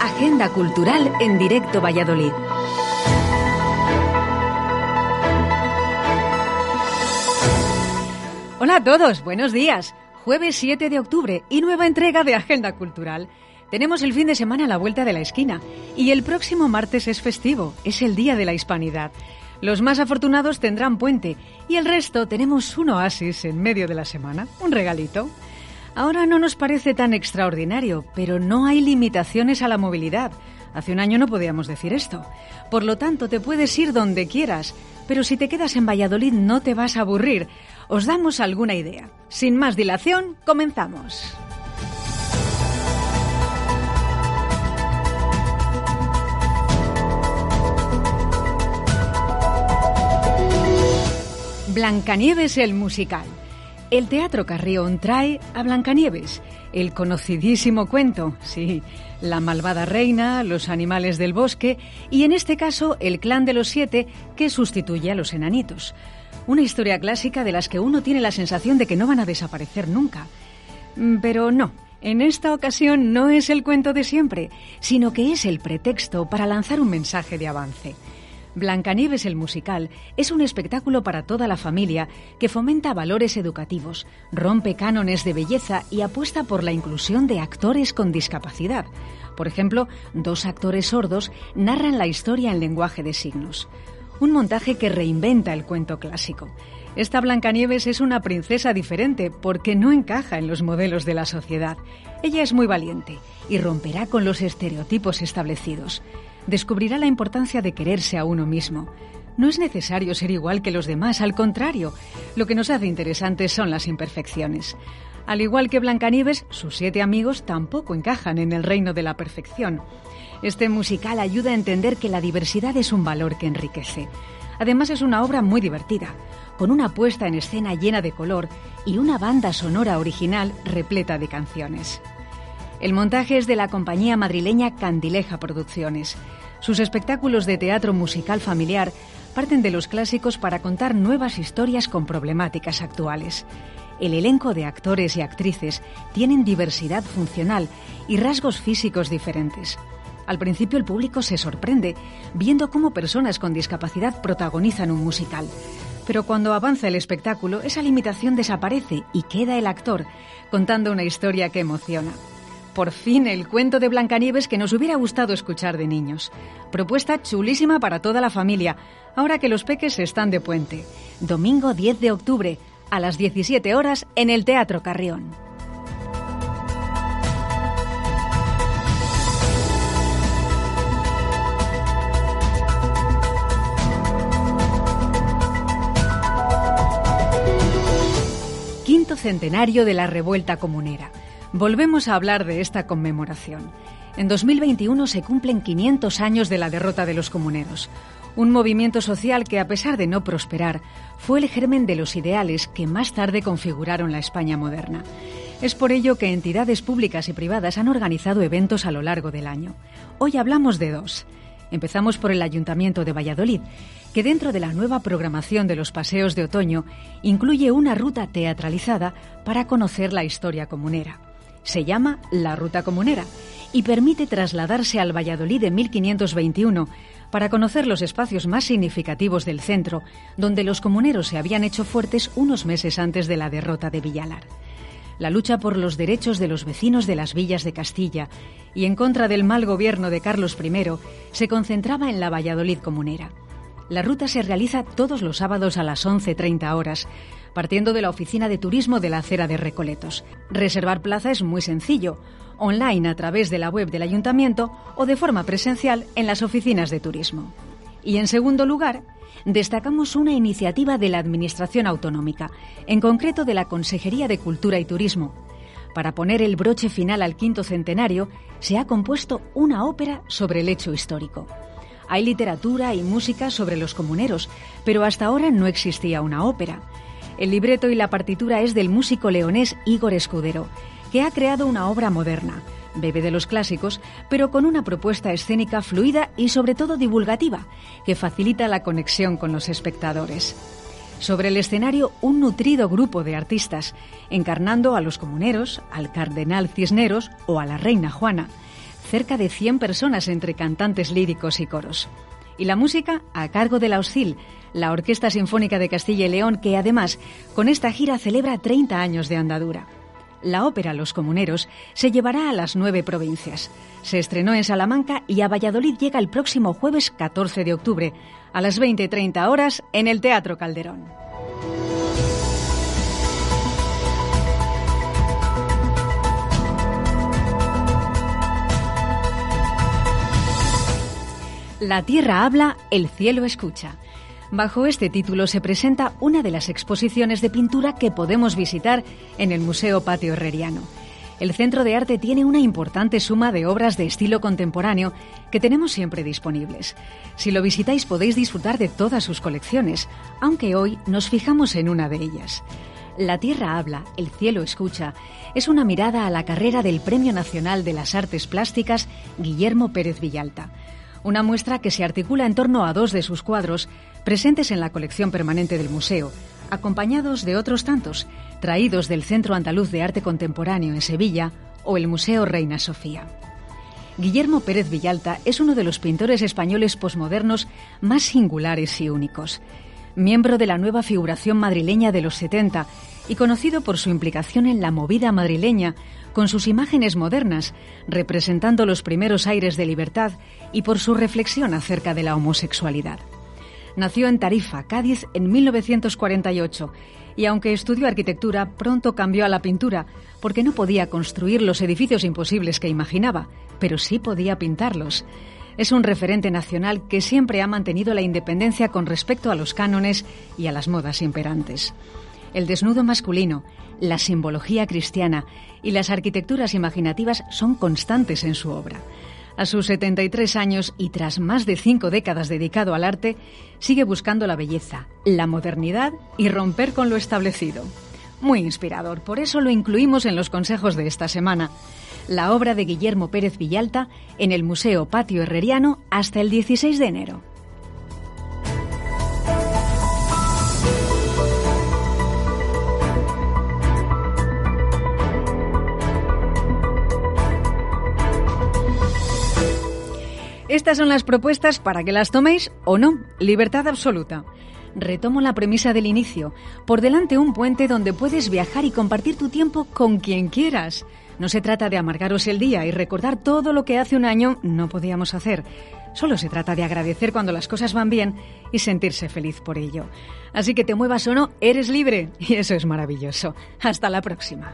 Agenda Cultural en directo Valladolid. Hola a todos, buenos días. Jueves 7 de octubre y nueva entrega de Agenda Cultural. Tenemos el fin de semana a la vuelta de la esquina y el próximo martes es festivo, es el Día de la Hispanidad. Los más afortunados tendrán puente y el resto tenemos un oasis en medio de la semana, un regalito. Ahora no nos parece tan extraordinario, pero no hay limitaciones a la movilidad. Hace un año no podíamos decir esto. Por lo tanto, te puedes ir donde quieras, pero si te quedas en Valladolid no te vas a aburrir. Os damos alguna idea. Sin más dilación, comenzamos. Blancanieves el musical. El Teatro Carrión trae a Blancanieves, el conocidísimo cuento, sí, la malvada reina, los animales del bosque y en este caso el clan de los siete que sustituye a los enanitos. Una historia clásica de las que uno tiene la sensación de que no van a desaparecer nunca. Mm, pero no, en esta ocasión no es el cuento de siempre, sino que es el pretexto para lanzar un mensaje de avance. Blancanieves el musical es un espectáculo para toda la familia que fomenta valores educativos, rompe cánones de belleza y apuesta por la inclusión de actores con discapacidad. Por ejemplo, dos actores sordos narran la historia en lenguaje de signos. Un montaje que reinventa el cuento clásico. Esta Blancanieves es una princesa diferente porque no encaja en los modelos de la sociedad. Ella es muy valiente y romperá con los estereotipos establecidos descubrirá la importancia de quererse a uno mismo. No es necesario ser igual que los demás, al contrario, lo que nos hace interesantes son las imperfecciones. Al igual que Blancanieves, sus siete amigos tampoco encajan en el reino de la perfección. Este musical ayuda a entender que la diversidad es un valor que enriquece. Además es una obra muy divertida, con una puesta en escena llena de color y una banda sonora original repleta de canciones. El montaje es de la compañía madrileña Candileja Producciones. Sus espectáculos de teatro musical familiar parten de los clásicos para contar nuevas historias con problemáticas actuales. El elenco de actores y actrices tienen diversidad funcional y rasgos físicos diferentes. Al principio el público se sorprende viendo cómo personas con discapacidad protagonizan un musical. Pero cuando avanza el espectáculo, esa limitación desaparece y queda el actor contando una historia que emociona. Por fin el cuento de Blancanieves que nos hubiera gustado escuchar de niños. Propuesta chulísima para toda la familia, ahora que los peques están de puente. Domingo 10 de octubre, a las 17 horas, en el Teatro Carrión. Quinto centenario de la revuelta comunera. Volvemos a hablar de esta conmemoración. En 2021 se cumplen 500 años de la derrota de los comuneros, un movimiento social que, a pesar de no prosperar, fue el germen de los ideales que más tarde configuraron la España moderna. Es por ello que entidades públicas y privadas han organizado eventos a lo largo del año. Hoy hablamos de dos. Empezamos por el Ayuntamiento de Valladolid, que dentro de la nueva programación de los paseos de otoño incluye una ruta teatralizada para conocer la historia comunera. Se llama La Ruta Comunera y permite trasladarse al Valladolid de 1521 para conocer los espacios más significativos del centro, donde los comuneros se habían hecho fuertes unos meses antes de la derrota de Villalar. La lucha por los derechos de los vecinos de las villas de Castilla y en contra del mal gobierno de Carlos I se concentraba en la Valladolid comunera. La ruta se realiza todos los sábados a las 11.30 horas, partiendo de la oficina de turismo de la acera de Recoletos. Reservar plaza es muy sencillo, online a través de la web del ayuntamiento o de forma presencial en las oficinas de turismo. Y en segundo lugar, destacamos una iniciativa de la Administración Autonómica, en concreto de la Consejería de Cultura y Turismo. Para poner el broche final al quinto centenario, se ha compuesto una ópera sobre el hecho histórico. Hay literatura y música sobre los comuneros, pero hasta ahora no existía una ópera. El libreto y la partitura es del músico leonés Igor Escudero, que ha creado una obra moderna. Bebe de los clásicos, pero con una propuesta escénica fluida y sobre todo divulgativa, que facilita la conexión con los espectadores. Sobre el escenario, un nutrido grupo de artistas, encarnando a los comuneros, al cardenal Cisneros o a la reina Juana. Cerca de 100 personas entre cantantes líricos y coros. Y la música a cargo de la OSCIL, la Orquesta Sinfónica de Castilla y León, que además con esta gira celebra 30 años de andadura. La ópera Los Comuneros se llevará a las nueve provincias. Se estrenó en Salamanca y a Valladolid llega el próximo jueves 14 de octubre, a las 20.30 horas, en el Teatro Calderón. La tierra habla, el cielo escucha. Bajo este título se presenta una de las exposiciones de pintura que podemos visitar en el Museo Patio Herreriano. El Centro de Arte tiene una importante suma de obras de estilo contemporáneo que tenemos siempre disponibles. Si lo visitáis podéis disfrutar de todas sus colecciones, aunque hoy nos fijamos en una de ellas. La Tierra habla, el cielo escucha es una mirada a la carrera del Premio Nacional de las Artes Plásticas Guillermo Pérez Villalta una muestra que se articula en torno a dos de sus cuadros presentes en la colección permanente del museo, acompañados de otros tantos, traídos del Centro Andaluz de Arte Contemporáneo en Sevilla o el Museo Reina Sofía. Guillermo Pérez Villalta es uno de los pintores españoles posmodernos más singulares y únicos. Miembro de la nueva figuración madrileña de los 70 y conocido por su implicación en la movida madrileña, con sus imágenes modernas, representando los primeros aires de libertad y por su reflexión acerca de la homosexualidad. Nació en Tarifa, Cádiz, en 1948 y aunque estudió arquitectura, pronto cambió a la pintura porque no podía construir los edificios imposibles que imaginaba, pero sí podía pintarlos. Es un referente nacional que siempre ha mantenido la independencia con respecto a los cánones y a las modas imperantes. El desnudo masculino, la simbología cristiana y las arquitecturas imaginativas son constantes en su obra. A sus 73 años y tras más de cinco décadas dedicado al arte, sigue buscando la belleza, la modernidad y romper con lo establecido. Muy inspirador, por eso lo incluimos en los consejos de esta semana. La obra de Guillermo Pérez Villalta en el Museo Patio Herreriano hasta el 16 de enero. Estas son las propuestas para que las toméis o no. Libertad absoluta. Retomo la premisa del inicio. Por delante un puente donde puedes viajar y compartir tu tiempo con quien quieras. No se trata de amargaros el día y recordar todo lo que hace un año no podíamos hacer. Solo se trata de agradecer cuando las cosas van bien y sentirse feliz por ello. Así que te muevas o no, eres libre y eso es maravilloso. Hasta la próxima.